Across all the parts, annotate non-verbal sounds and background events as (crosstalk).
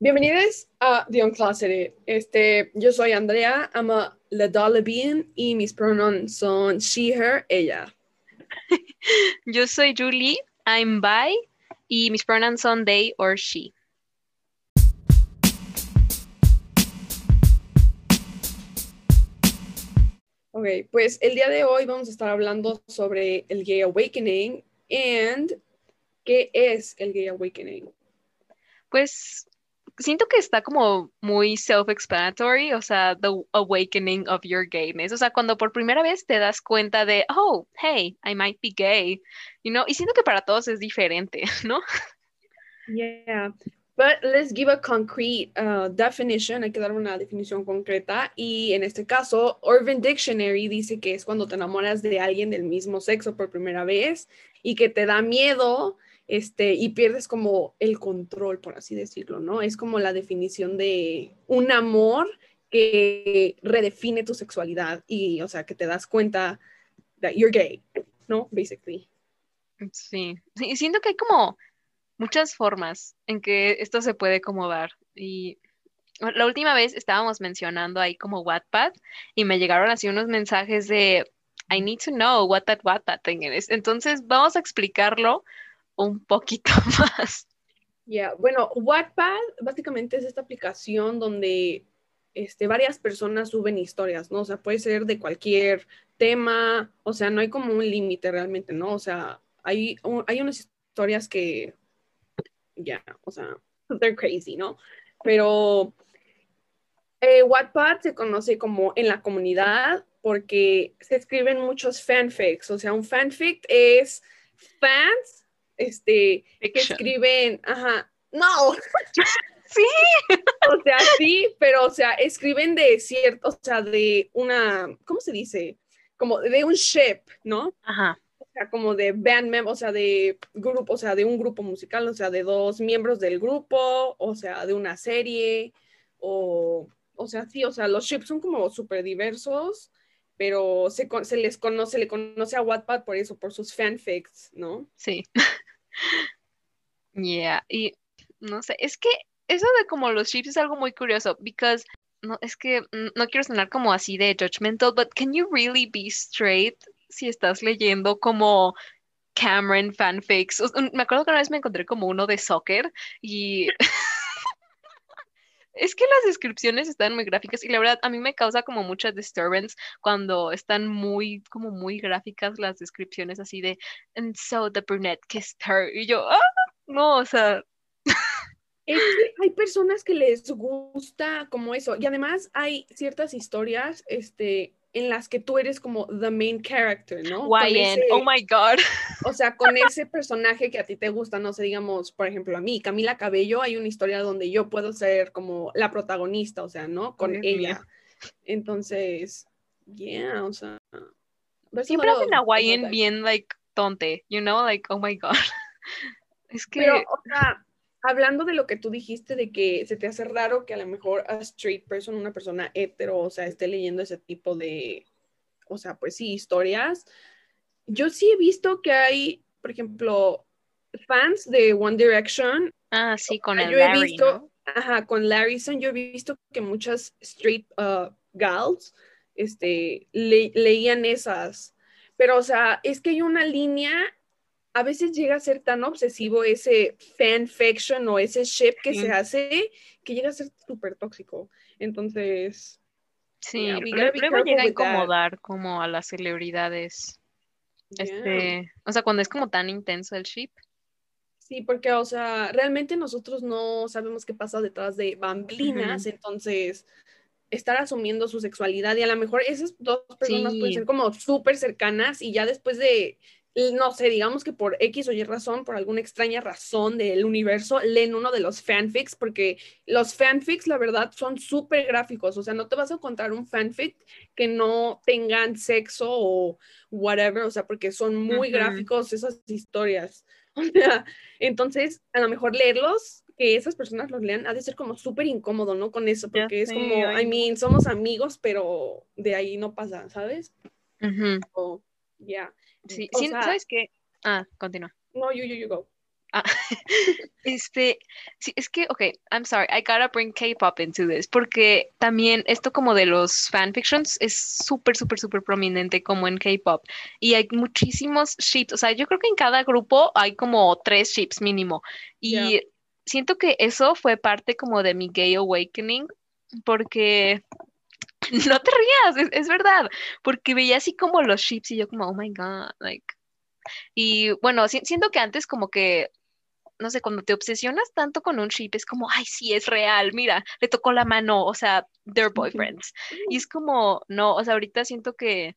Bienvenidos a The Uncloseted. Este, yo soy Andrea, I'm a lesbian y mis pronombres son she, her, ella. (laughs) Yo soy Julie, I'm bi y mis pronouns son they or she. Ok, pues el día de hoy vamos a estar hablando sobre el Gay Awakening and qué es el Gay Awakening. Pues siento que está como muy self-explanatory, o sea, the awakening of your gayness. O sea, cuando por primera vez te das cuenta de, oh, hey, I might be gay, you know, y siento que para todos es diferente, (laughs) ¿no? Yeah, but let's give a concrete uh, definition. Hay que dar una definición concreta. Y en este caso, Urban Dictionary dice que es cuando te enamoras de alguien del mismo sexo por primera vez y que te da miedo este, y pierdes como el control, por así decirlo, ¿no? Es como la definición de un amor que redefine tu sexualidad y, o sea, que te das cuenta that you're gay, ¿no? Basically. Sí, sí, siento que hay como muchas formas en que esto se puede como dar. Y la última vez estábamos mencionando ahí como Wattpad y me llegaron así unos mensajes de I need to know what that Wattpad thing is. Entonces vamos a explicarlo un poquito (laughs) más. Ya, bueno, Wattpad básicamente es esta aplicación donde este, varias personas suben historias, ¿no? O sea, puede ser de cualquier tema, o sea, no hay como un límite realmente, ¿no? O sea, hay, hay unas historias que, ya, o sea, (laughs) they're crazy, ¿no? Pero eh, Wattpad se conoce como en la comunidad porque se escriben muchos fanfics, o sea, un fanfic es fans este, que escriben, ajá, no. (laughs) Sí. O sea, sí, pero, o sea, escriben de cierto, o sea, de una, ¿cómo se dice? Como de un ship, ¿no? Ajá. O sea, como de band member, o sea, de grupo, o sea, de un grupo musical, o sea, de dos miembros del grupo, o sea, de una serie, o, o sea, sí, o sea, los ships son como súper diversos, pero se, se les conoce, le conoce a Wattpad por eso, por sus fanfics, ¿no? Sí. Yeah, y no sé, es que eso de como los chips es algo muy curioso, because no, es que no quiero sonar como así de judgmental, but can you really be straight si estás leyendo como Cameron fanfics? Me acuerdo que una vez me encontré como uno de soccer y (laughs) es que las descripciones están muy gráficas y la verdad a mí me causa como mucha disturbance cuando están muy como muy gráficas las descripciones así de and so the brunette kissed her y yo ah, no o sea (laughs) hay personas que les gusta como eso y además hay ciertas historias este en las que tú eres como the main character, ¿no? YN, oh my God. O sea, con ese personaje que a ti te gusta, no sé, digamos, por ejemplo, a mí, Camila Cabello, hay una historia donde yo puedo ser como la protagonista, o sea, ¿no? Con ella. Entonces, yeah, o sea. Siempre hacen a YN bien, like, tonte, you know, like, oh my God. (laughs) es que. Pero, o sea, hablando de lo que tú dijiste de que se te hace raro que a lo mejor a straight person, una persona hetero, o sea, esté leyendo ese tipo de, o sea, pues sí, historias. Yo sí he visto que hay, por ejemplo, fans de One Direction. Ah, sí, con el yo he visto, ajá, con Larryson, yo he visto que muchas straight uh, gals, este, leían esas. Pero, o sea, es que hay una línea a veces llega a ser tan obsesivo ese fanfiction o ese ship que se hace que llega a ser súper tóxico. Entonces. Sí, luego llega a incomodar como a las celebridades. Este, o sea, cuando es como tan intenso el ship. Sí, porque, o sea, realmente nosotros no sabemos qué pasa detrás de bamblinas, entonces estar asumiendo su sexualidad y a lo mejor esas dos personas pueden ser como súper cercanas y ya después de no sé, digamos que por X o Y razón, por alguna extraña razón del universo, leen uno de los fanfics, porque los fanfics, la verdad, son súper gráficos. O sea, no te vas a encontrar un fanfic que no tengan sexo o whatever, o sea, porque son muy gráficos esas historias. (laughs) entonces, a lo mejor leerlos, que esas personas los lean, ha de ser como súper incómodo, ¿no? Con eso, porque es como, I mean, somos amigos, pero de ahí no pasa, ¿sabes? Ya. Sí, ¿sabes qué? Ah, continúa. No, you, you, you go. Ah, (laughs) este, sí, es que, ok, I'm sorry, I gotta bring K-pop into this, porque también esto como de los fanfictions es súper, súper, súper prominente como en K-pop. Y hay muchísimos ships, o sea, yo creo que en cada grupo hay como tres ships mínimo. Y siento que eso fue parte como de mi gay awakening, porque (laughs) no te rías, es, verdad, porque veía así como los ships y yo como, oh my god, like. Y bueno, siento que antes como que no sé, cuando te obsesionas tanto con un ship, es como, ay, sí, es real, mira, le tocó la mano, o sea, they're boyfriends. Y es como, no, o sea, ahorita siento que,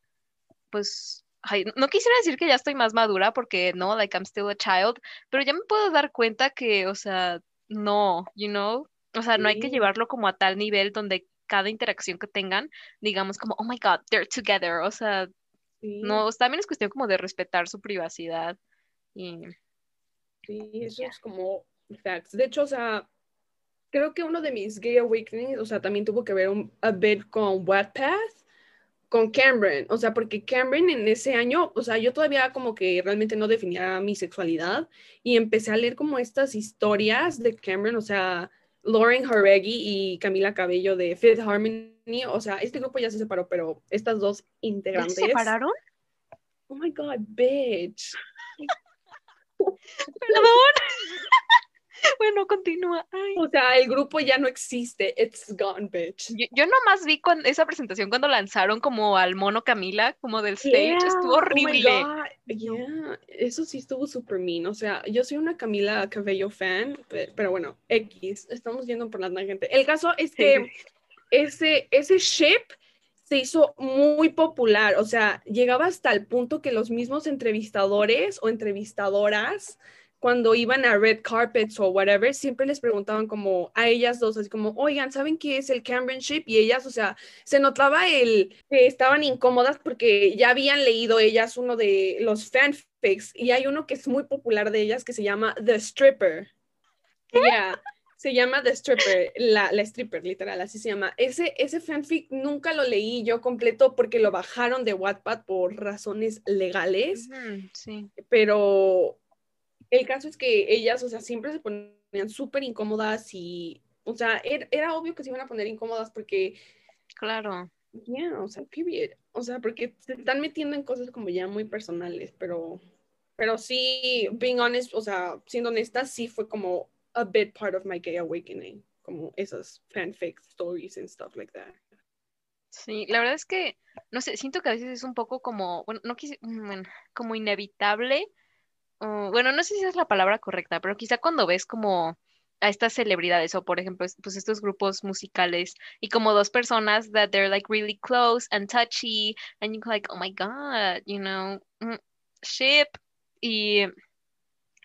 pues, ay, no quisiera decir que ya estoy más madura porque no, like I'm still a child, pero ya me puedo dar cuenta que, o sea, no, you know, o sea, no hay que llevarlo como a tal nivel donde cada interacción que tengan, digamos como, oh my God, they're together, o sea, no, también es cuestión como de respetar su privacidad y Sí, eso es como facts. De hecho, o sea, creo que uno de mis gay awakenings, o sea, también tuvo que ver un, a bit con Wattpad, con Cameron, o sea, porque Cameron en ese año, o sea, yo todavía como que realmente no definía mi sexualidad y empecé a leer como estas historias de Cameron, o sea, Lauren Jaregui y Camila Cabello de Fifth Harmony, o sea, este grupo ya se separó, pero estas dos integrantes. ¿Se separaron? Oh my god, bitch. (laughs) Perdón. (laughs) (laughs) bueno, continúa. O sea, el grupo ya no existe. It's gone, bitch. Yo, nomás vi con esa presentación cuando lanzaron como al mono Camila, como del stage. Estuvo oh horrible. Eso sí estuvo súper mean. O sea, yo soy una Camila Cabello fan, pero, bueno, X. Estamos yendo por la gente. El caso es que (laughs) ese, ese ship se hizo muy popular, o sea, llegaba hasta el punto que los mismos entrevistadores o entrevistadoras, cuando iban a red carpets o whatever, siempre les preguntaban como a ellas dos, así como, oigan, ¿saben qué es el Ship? Y ellas, o sea, se notaba el que estaban incómodas porque ya habían leído ellas uno de los fanfics y hay uno que es muy popular de ellas que se llama The Stripper. Yeah. Se llama The Stripper, la, la, stripper, literal, así se llama. Ese, ese fanfic nunca lo leí yo completo porque lo bajaron de Wattpad por razones legales. sí. Pero el caso es que ellas, o sea, siempre se ponían súper incómodas y, o sea, era, obvio que se iban a poner incómodas porque... Claro. Yeah, o sea, period. O sea, porque se están metiendo en cosas como ya muy personales, pero, pero sí, being honest, o sea, siendo honesta, sí fue como a bit part of my gay awakening, como esas fanfic stories and stuff like that. Sí, la verdad es que, no sé, siento que a veces es un poco como, bueno, no quise, mm, bueno, como inevitable, bueno, no sé si es la palabra correcta, pero quizá cuando ves como a estas celebridades o por ejemplo pues estos grupos musicales y como dos personas that they're like really close and touchy and you're like oh my god you know mm, ship y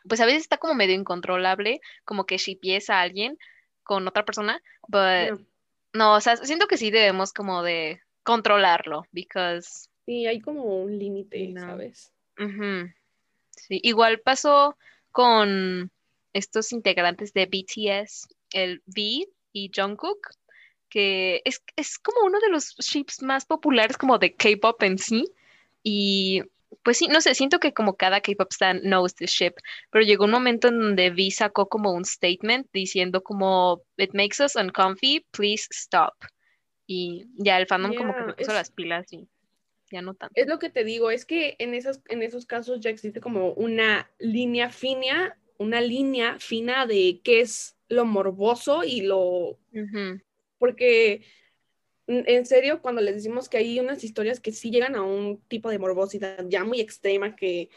pues a veces está como medio incontrolable, como que shippies a alguien con otra persona, but no, o sea, siento que sí debemos como de controlarlo, because... Sí, hay como un límite, ¿sabes? Sí, igual pasó con estos integrantes de BTS, el V y Jungkook, que es, es como uno de los ships más populares como de K-pop en sí, y pues sí, no sé, siento que como cada K-pop stan knows the ship, pero llegó un momento en donde V sacó como un statement diciendo como it makes us uncomfy, please stop. Y ya el fandom como que se puso las pilas y ya no tanto. Es lo que te digo, es que en esos, en esos casos ya existe como una línea fina, una línea fina de qué es lo morboso y lo... Porque en serio, cuando les decimos que hay unas historias que sí llegan a un tipo de morbosidad ya muy extrema que,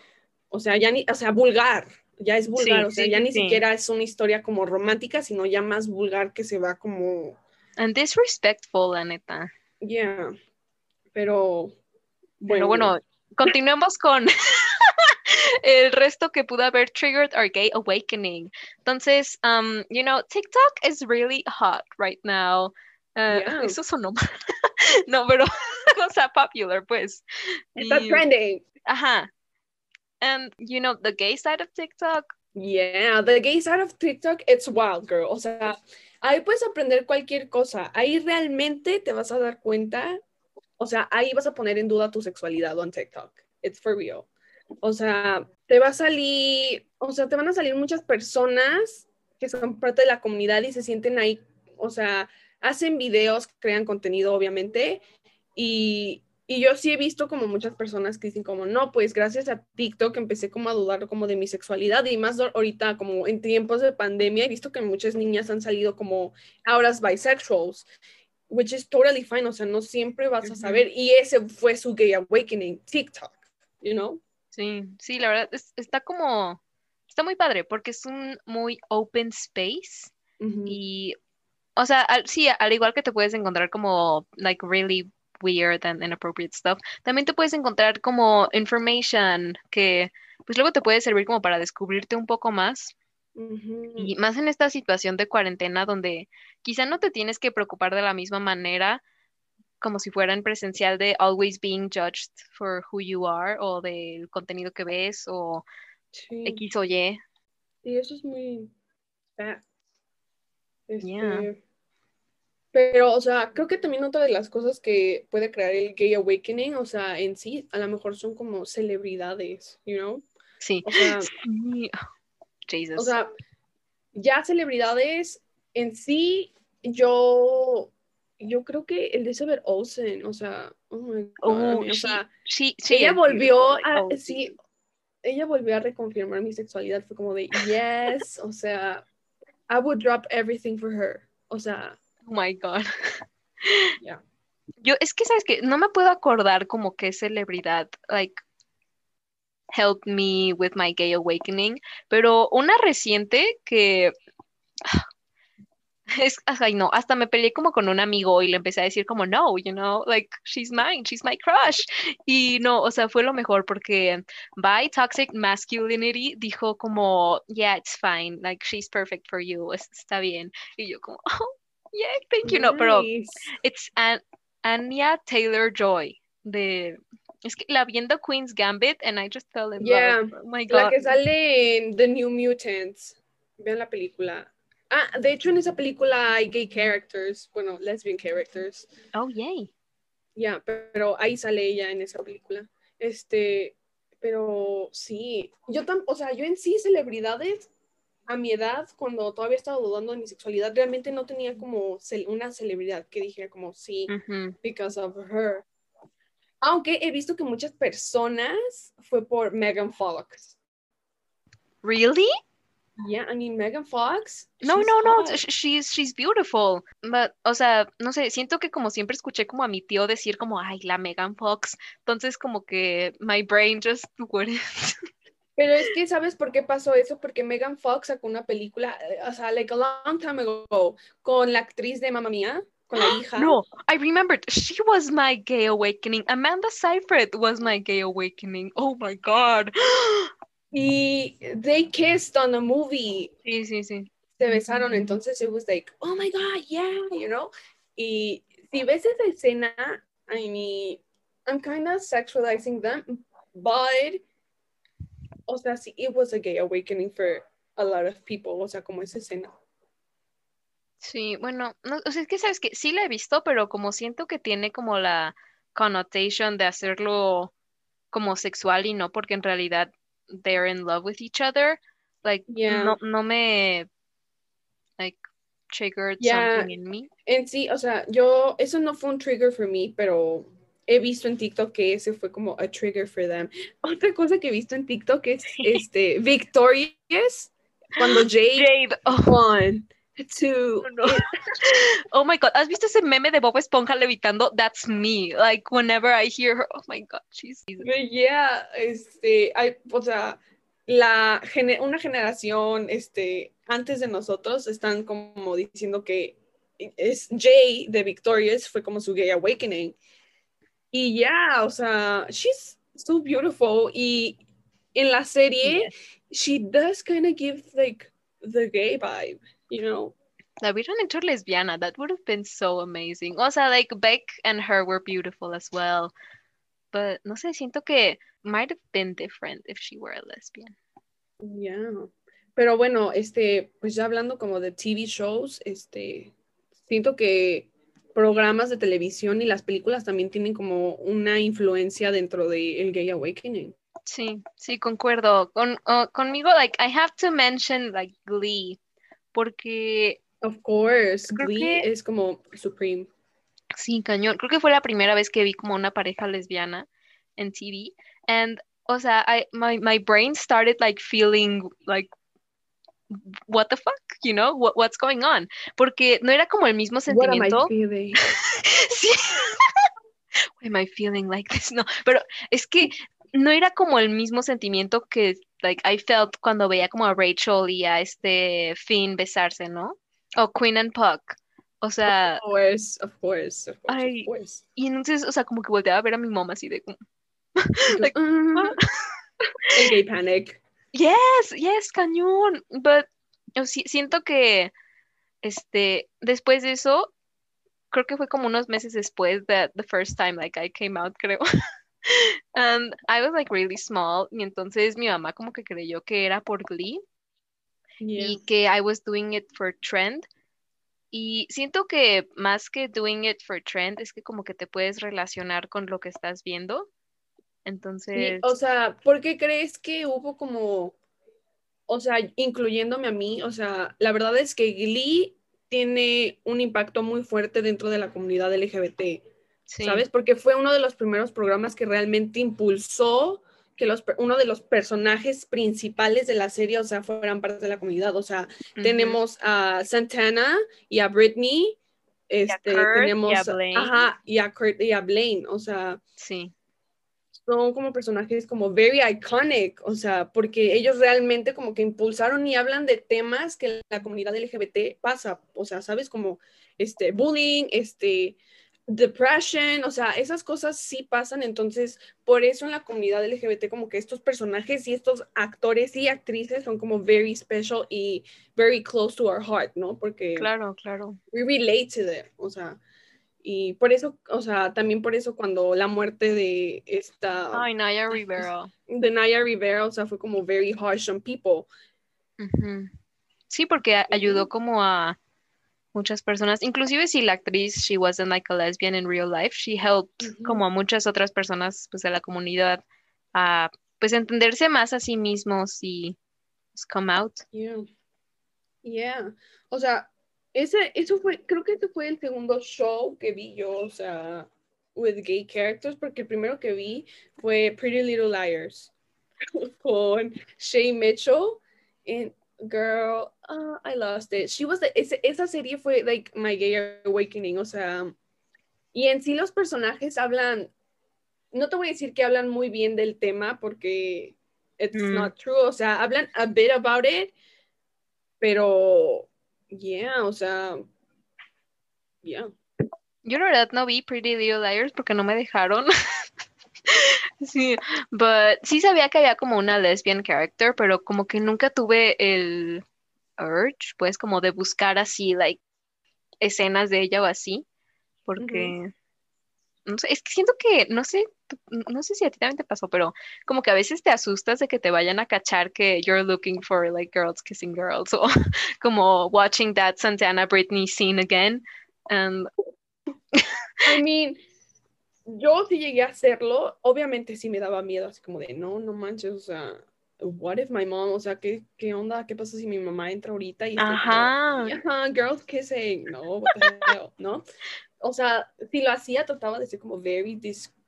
o sea, ya ni, o sea, vulgar, ya es vulgar, o sea, ya ni siquiera es una historia como romántica, sino ya más vulgar que se va como... And disrespectful, la neta. Yeah, pero... Bueno, bueno, continuemos con (laughs) el resto que pudo haber triggered our gay awakening. Entonces, um, you know, TikTok is really hot right now. Uh, Eso sonó mal. (laughs) no, pero (laughs) o sea, popular, pues. Está trending. Ajá. And you know, the gay side of TikTok. Yeah, the gay side of TikTok, it's wild, girl. O sea, ahí puedes aprender cualquier cosa. Ahí realmente te vas a dar cuenta. O sea, ahí vas a poner en duda tu sexualidad on TikTok. It's for real. O sea, te va a salir, o sea, te van a salir muchas personas que son parte de la comunidad y se sienten ahí, o sea, hacen videos, crean contenido, obviamente, y, y yo sí he visto como muchas personas que dicen como, no, pues gracias a TikTok empecé como a dudar como de mi sexualidad y más ahorita como en tiempos de pandemia he visto que muchas niñas han salido como ahora bisexuals, which is totally fine, o sea, no siempre vas a saber y ese fue su gay awakening, TikTok, you know? Sí, sí, la verdad está como, está muy padre porque es un muy open space y, o sea, sí, al igual que te puedes encontrar como, like, really weird and inappropriate stuff, también te puedes encontrar como information que pues luego te puede servir como para descubrirte un poco más. Y más en esta situación de cuarentena donde quizá no te tienes que preocupar de la misma manera como si fuera en presencial de always being judged for who you are o del contenido que ves o X o Y. Sí, eso es muy... Este, pero, o sea, creo que también otra de las cosas que puede crear el gay awakening, o sea, en sí, a lo mejor son como celebridades, you know? Sí. O sea, Jesus. O sea, ya celebridades en sí, yo, yo creo que el de Saber Olsen, o sea, oh my God, o sea, ella volvió a, sí, ella volvió a reconfirmar mi sexualidad, fue como de, yes, o sea, I would drop everything for her, o sea, Oh my God. Yo, es que, ¿sabes que No me puedo acordar como qué celebridad, like, helped me with my gay awakening, pero una reciente que (sighs) es, ay no, hasta me peleé como con un amigo y le empecé a decir como no, you know, like she's mine, she's my crush. Y no, o sea, fue lo mejor porque by toxic masculinity dijo como, yeah, it's fine, like she's perfect for you, está bien. Y yo como, (laughs) oh, yeah, thank you. No, pero it's An Anya Taylor Joy de es que la viendo Queen's Gambit and I just fell in love. Oh my God. La que sale en The New Mutants. Vean la película. Ah, de hecho en esa película hay gay characters, bueno, lesbian characters. Oh, yay. Ya, pero ahí sale ella en esa película. Este, pero sí, yo tam, o sea, yo en sí celebridades a mi edad, cuando todavía estaba dudando de mi sexualidad, realmente no tenía como una celebridad que dijera como sí, because of her. Aunque he visto que muchas personas fue por Megan Fox. Really? Yeah, I mean Megan Fox. No, no, no, she's she's beautiful. But, o sea, no sé, siento que como siempre escuché como a mi tío decir como, ay, la Megan Fox. Entonces como que my brain just (laughs) wouldn't. Pero es que, ¿sabes por qué pasó eso? Porque Megan Fox sacó una película, eh, o sea, like a long time ago, con la actriz de Mamma Mía, con la hija. No, I remembered. She was my gay awakening. Amanda Seyfried was my gay awakening. Oh my God. (gasps) Y they kissed on the movie. Sí, sí, sí. Se besaron, entonces it was like, oh my God, yeah, you know. Y si ves esa escena, I mean, I'm kind of sexualizing them, but o sea, sí, it was a gay awakening for a lot of people, o sea, como esa escena. Sí, bueno, no, o sea, es que sabes que sí la he visto, pero como siento que tiene como la connotation de hacerlo como sexual y no porque en realidad they're in love with each other, like no, no me like triggered something in me. En sí, o sea, yo eso no fue un trigger for me, pero he visto en TikTok que ese fue como a trigger for them. (laughs) Otra cosa que he visto en TikTok es (laughs) este Victorious cuando Jade, Jade oh. One, two. (laughs) Oh, my god, ¿has visto ese meme de Bob Esponja levitando? That's me. Like whenever I hear her, oh my god, she's Yeah, este, hay, o sea, la una generación este antes de nosotros están como diciendo que es Jay de Victorious fue como su gay awakening y ya, o sea, she's so beautiful. Y en la serie, she does kind of give like the gay vibe, you know. Hecho lesbiana, that would have been so amazing. O sea, like Beck and her were beautiful as well. But no sé, siento que might have been different if she were a lesbian. Yeah. Pero bueno, este, pues ya hablando como de TV shows, este, siento que programas de televisión y las películas también tienen como una influencia dentro del el gay awakening. Sí, sí, concuerdo. Con, conmigo, like, I have to mention, like, Glee, porque... Of course, Glee es como supreme. Sí, cañón. Creo que fue la primera vez que vi como una pareja lesbiana en TV. And, o sea, I, my, my brain started, like, feeling, like, what the fuck, you know, what, what's going on? Porque no era como el mismo sentimiento. What am I feeling? (laughs) sí. Why am I feeling like this? No, pero es que no era como el mismo sentimiento que like I felt cuando veía como a Rachel y a este Finn besarse, ¿no? O Queen and Puck. O sea, of course, of course, of course, Y entonces, o sea, como que volteaba a ver a mi mamá así de como (laughs) like, mm. (laughs) gay panic. Yes, yes, cañón. But siento que este después de eso creo que fue como unos meses después de the first time like I came out, creo. (laughs) (laughs) And I was like really small y entonces mi mamá como que creyó que era por Glee y que I was doing it for trend. Y siento que más que doing it for trend es que como que te puedes relacionar con lo que estás viendo. Entonces... o sea, ¿por qué crees que hubo como, o sea, incluyéndome a mí, o sea, la verdad es que Glee tiene un impacto muy fuerte dentro de la comunidad LGBT, ¿sabes? Porque fue uno de los primeros programas que realmente impulsó que los, uno de los personajes principales de la serie, o sea, fueran parte de la comunidad. O sea, tenemos a Santana y a Britney, este, tenemos y a Blaine. Ajá, y a Kurt y a Blaine, o sea, sí son como personajes como very iconic, o sea, porque ellos realmente como que impulsaron y hablan de temas que la comunidad LGBT pasa, o sea, sabes, como este bullying, este depression, o sea, esas cosas sí pasan, entonces por eso en la comunidad LGBT como que estos personajes y estos actores y actrices son como very special y very close to our heart, ¿no? Porque Claro, claro. We relate to them, o sea, y por eso, o sea, también por eso cuando la muerte de esta... Ay, Naya (laughs) Rivera. De Naya Rivera, o sea, fue como very harsh on people. Sí, porque ayudó como a muchas personas, inclusive si la actriz, she wasn't like a lesbian in real life, she helped como a muchas otras personas pues de la comunidad a pues entenderse más a sí mismos y pues, come out. Yeah. Yeah. O sea, ese, eso fue, creo que ese fue el segundo show que vi yo, o sea, with gay characters, porque el primero que vi fue Pretty Little Liars (laughs) con Shay Mitchell. And girl, uh, I lost it. She was the, esa serie fue like my gay awakening, o sea, y en sí los personajes hablan, no te voy a decir que hablan muy bien del tema porque it's mm. not true, o sea, hablan a bit about it, pero Yeah, o sea, yeah. Yo la verdad no vi Pretty Little Liars porque no me dejaron. (laughs) sí, but sí sabía que había como una lesbian character, pero como que nunca tuve el urge, pues como de buscar así, like, escenas de ella o así, porque no sé, es que siento que, no sé, no sé si a ti también te pasó, pero como que a veces te asustas de que te vayan a cachar que you're looking for like girls kissing girls (laughs) o como watching that Santana Britney scene again. And... I mean, yo sí llegué a hacerlo, obviamente sí me daba miedo, así como de, no, no manches, o sea, what if my mom, o sea, ¿qué, qué onda? ¿Qué pasa si mi mamá entra ahorita y Ajá. girls kissing, no, what the hell, ¿no? o sea, si lo hacía, trataba de ser como very,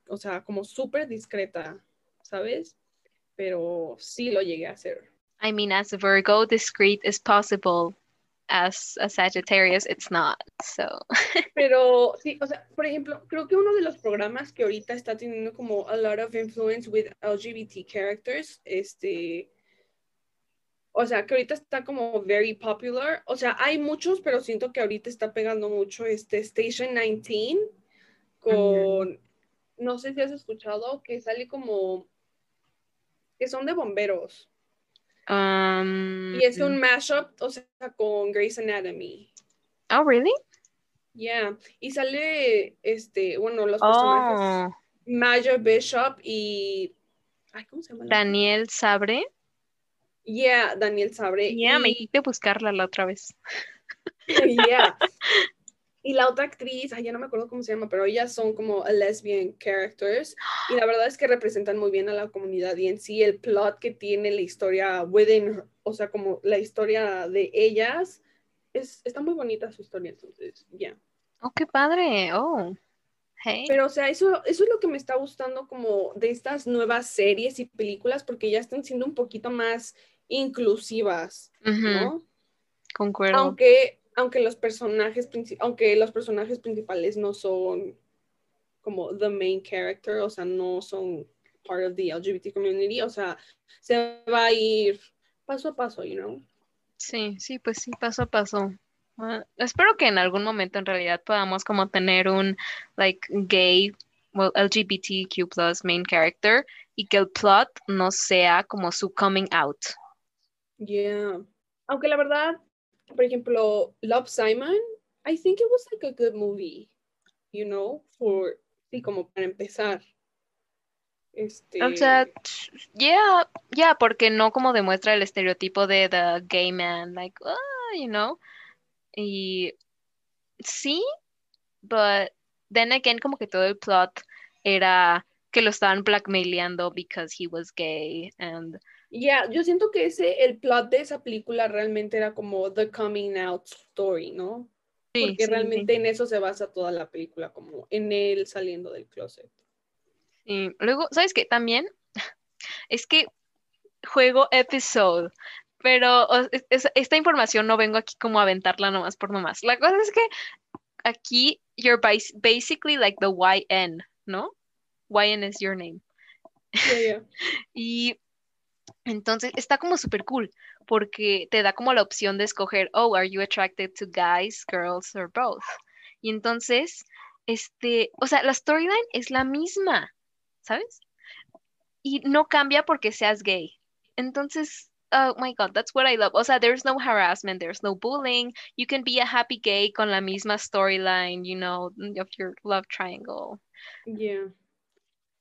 o sea, como súper discreta, ¿sabes? Pero sí lo llegué a hacer. I mean, as a Virgo, discreet is possible. As a Sagittarius, it's not. So. (laughs) Pero sí, o sea, por ejemplo, creo que uno de los programas que ahorita está teniendo como a lot of influence with LGBT characters, este, o sea, que ahorita está como very popular. O sea, hay muchos, pero siento que ahorita está pegando mucho este Station 19 con, no sé si has escuchado, que sale como, que son de bomberos. Um, y es un mashup, o sea, con Grey's Anatomy. Oh, really? Yeah. Y sale, este, bueno, los personajes. Oh. Maya Bishop y... Ay, ¿cómo se llama? Daniel Sabre. Yeah, Daniel Sabre. Yeah, me quité buscarla la otra vez. (laughs) yeah. Y la otra actriz, ay, ya no me acuerdo cómo se llama, pero ellas son como lesbian characters. Y la verdad es que representan muy bien a la comunidad. Y en sí, el plot que tiene la historia within, o sea, como la historia de ellas, es, está muy bonita su historia. Entonces, ya. Oh, qué padre. Oh. Hey. Pero, o sea, eso, eso es lo que me está gustando como de estas nuevas series y películas, porque ya están siendo un poquito más inclusivas, ¿no? Concuerdo. Aunque, aunque los personajes aunque los personajes principales no son como the main character, o sea, no son part of the LGBT community, o sea, se va a ir paso a paso, you know. Sí, sí, pues sí, paso a paso. Ah, espero que en algún momento en realidad podamos como tener un like gay, well, LGBTQ plus main character y que el plot no sea como su coming out. Yeah. Aunque la verdad, por ejemplo, Love Simon, I think it was like a good movie, you know, for, sí, como para empezar. Este... O sea, yeah, yeah, porque no como demuestra el estereotipo de the gay man, like, oh, you know. Y sí, but then again, como que todo el plot era que lo estaban blackmailando because he was gay and ya yo siento que ese el plot de esa película realmente era como the coming out story, ¿no? Sí, Porque realmente en eso se basa toda la película, como en él saliendo del closet. Sí, luego, ¿sabes qué? También (laughs) es que juego episode pero esta información no vengo aquí como a aventarla nomás por nomás. La cosa es que aquí you're basically like the YN, ¿no? YN is your name. (laughs) y entonces está como súper cool porque te da como la opción de escoger, oh, are you attracted to guys, girls or both? Y entonces, este, o sea, la storyline es la misma, ¿sabes? Y no cambia porque seas gay. Entonces, oh my god, that's what I love. O sea, there's no harassment, there's no bullying. You can be a happy gay con la misma storyline, you know, of your love triangle. Yeah.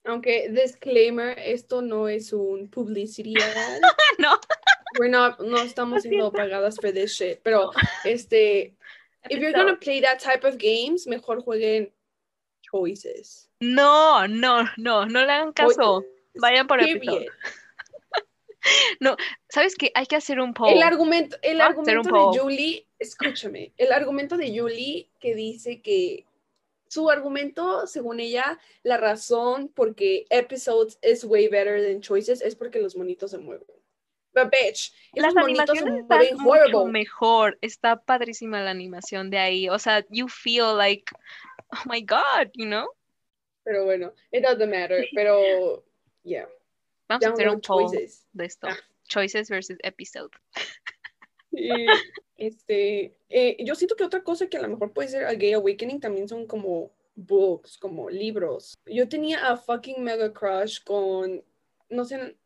Aunque, disclaimer, esto no es un publicity (laughs) no. We're not, no estamos siendo (laughs) pagadas for this shit. Pero, este, if you're gonna play that type of games, mejor jueguen choices. No, no, no, no le hagan caso. Vayan por episodio. (laughs) No, ¿sabes qué? Hay que hacer un poll. El argumento, el argumento de Julie, escúchame, el argumento de Julie que dice que su argumento, según ella, la razón por qué episodes is way better than choices es porque los monitos se mueven. But bitch, las animaciones están mucho mejor. Está padrísima la animación de ahí. O sea, you feel like, oh my god, you know. Pero bueno, it doesn't matter. Pero, yeah. Vamos a hacer un poll de esto. Ah. Choices versus episode. Este, eh, yo siento que otra cosa que a lo mejor puede ser a Gay Awakening también son como books, como libros. Yo tenía a fucking mega crush con, no sé,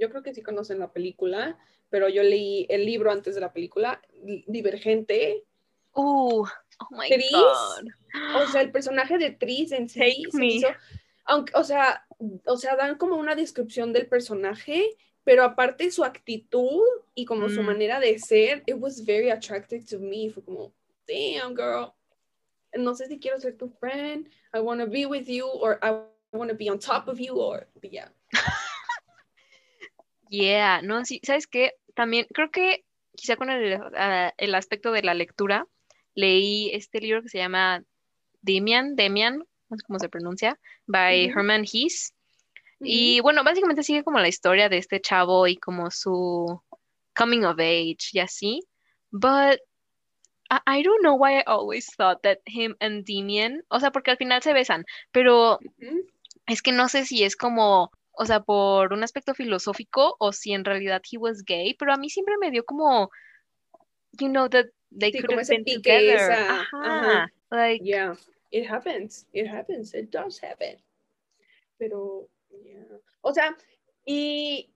yo creo que sí conocen la película, pero yo leí el libro antes de la película, Divergente. Uh, oh my God. O sea, el personaje de Tris en sí aunque, o sea, o sea, dan como una descripción del personaje, pero aparte su actitud y como su mm. manera de ser, it was very attractive to me. Fue como, damn, girl. No sé si quiero ser tu friend, I want to be with you, or I want to be on top of you, or yeah. (laughs) yeah, no, sí, ¿sabes qué? También creo que quizá con el, ah, el aspecto de la lectura, leí este libro que se llama Demian, Demian, no sé cómo se pronuncia, by Herman Y bueno, básicamente sigue como la historia de este chavo y como su coming of age y así. But I, don't know why I always thought that him and Demian, o sea, porque al final se besan, pero es que no sé si es como, o sea, por un aspecto filosófico o si en realidad he was gay, pero a mí siempre me dio como, you know, that they could have been together. Ajá. Like, yeah, it happens, it happens, it does happen. Pero o sea, y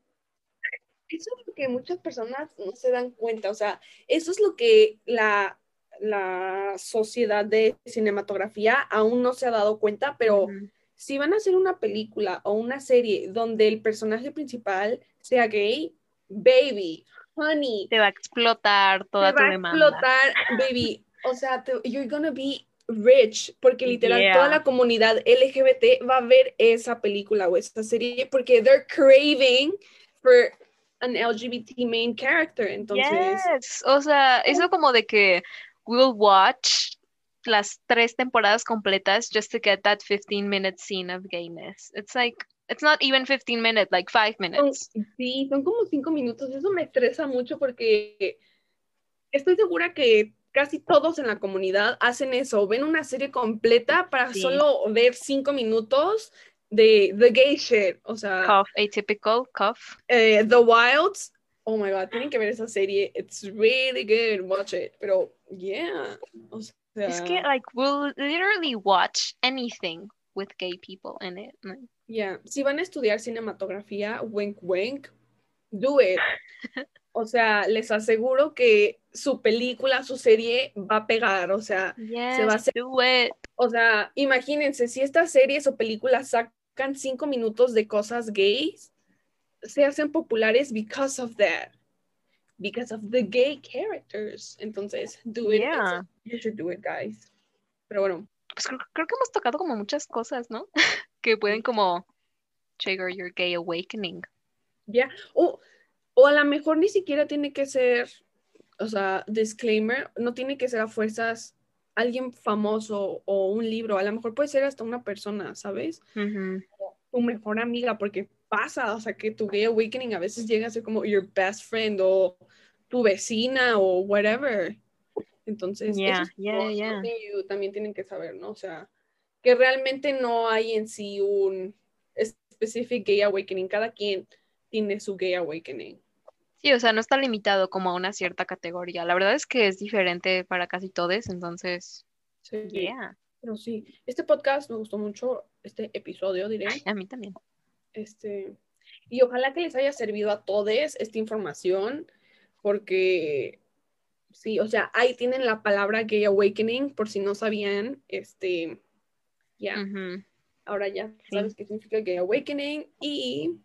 eso es lo que muchas personas no se dan cuenta, o sea, eso es lo que la, la sociedad de cinematografía aún no se ha dado cuenta, pero si van a hacer una película o una serie donde el personaje principal sea gay, baby, honey. Te va a explotar toda te tu va a explotar, baby. O sea, you're gonna be rich, porque literal toda la comunidad LGBT va a ver esa película o esta serie porque they're craving for an LGBT main character. Entonces, yes. o sea, eso como de que we'll watch las tres temporadas completas just to get that 15 minute scene of gayness. It's like It's not even 15 minutes, like 5 minutes. sí, son como 5 minutos. Eso me estresa mucho porque estoy segura que casi todos en la comunidad hacen eso. Ven una serie completa para solo ver 5 minutos de The Gay Shit. O sea, Cough, atypical, cough. Eh, the Wilds. Oh my god, tienen que ver esa serie. It's really good. Watch it. Pero, yeah. O sea, es que, like, we'll literally watch anything with gay people in it. Yeah, si van a estudiar cinematografía, wink wink, do it. (laughs) O sea, les aseguro que su película, su serie va a pegar, o sea, se va a hacer. O sea, imagínense, si estas series o películas sacan cinco minutos de cosas gays, se hacen populares because of that. Because of the gay characters. Entonces, do it. Yeah. You should do it, guys. Pero bueno. Pues creo, creo que hemos tocado como muchas cosas, ¿no? (laughs) que pueden como trigger your gay awakening. Ya, o, o a lo mejor ni siquiera tiene que ser, o sea, disclaimer, no tiene que ser a fuerzas alguien famoso o un libro, a lo mejor puede ser hasta una persona, ¿sabes? Tu mejor amiga, porque pasa, o sea, que tu gay awakening a veces llega a ser como your best friend o tu vecina o whatever. Entonces, yeah, yeah, también tienen que saber, ¿no? O sea, que realmente no hay en sí un specific gay awakening, cada quien tiene su gay awakening. Sí, o sea, no está limitado como a una cierta categoría. La verdad es que es diferente para casi todos, entonces. Sí. Pero sí, este podcast me gustó mucho, este episodio, diré. A mí también. Este, y ojalá que les haya servido a todos esta información, porque sí, o sea, ahí tienen la palabra gay awakening, por si no sabían, este, ya. Ahora ya sabes qué significa Gay Awakening y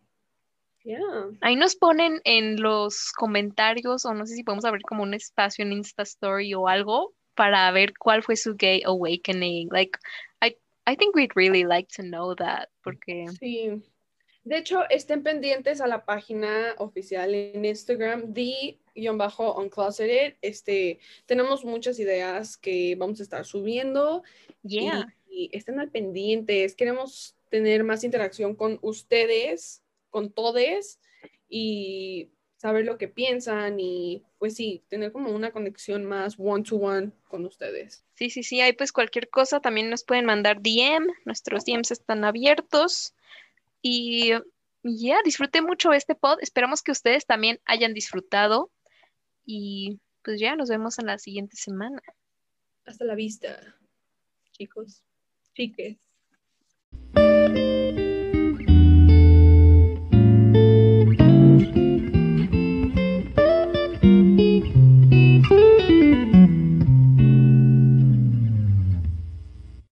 ya. Ahí nos ponen en los comentarios o no sé si podemos abrir como un espacio en Insta Story o algo para ver cuál fue su Gay Awakening. Like, I, I think we'd really like to know that porque... Sí. De hecho, estén pendientes a la página oficial en Instagram, the-uncloseted. Este, tenemos muchas ideas que vamos a estar subiendo. Yeah y estén al pendientes. Queremos tener más interacción con ustedes, con todos y saber lo que piensan y pues sí, tener como una conexión más one to one con ustedes. Sí, sí, sí, ahí pues cualquier cosa también nos pueden mandar DM, nuestros DMs están abiertos y ya, disfruté mucho este pod, esperamos que ustedes también hayan disfrutado y pues ya nos vemos en la siguiente semana. Hasta la vista, chicos. chiques.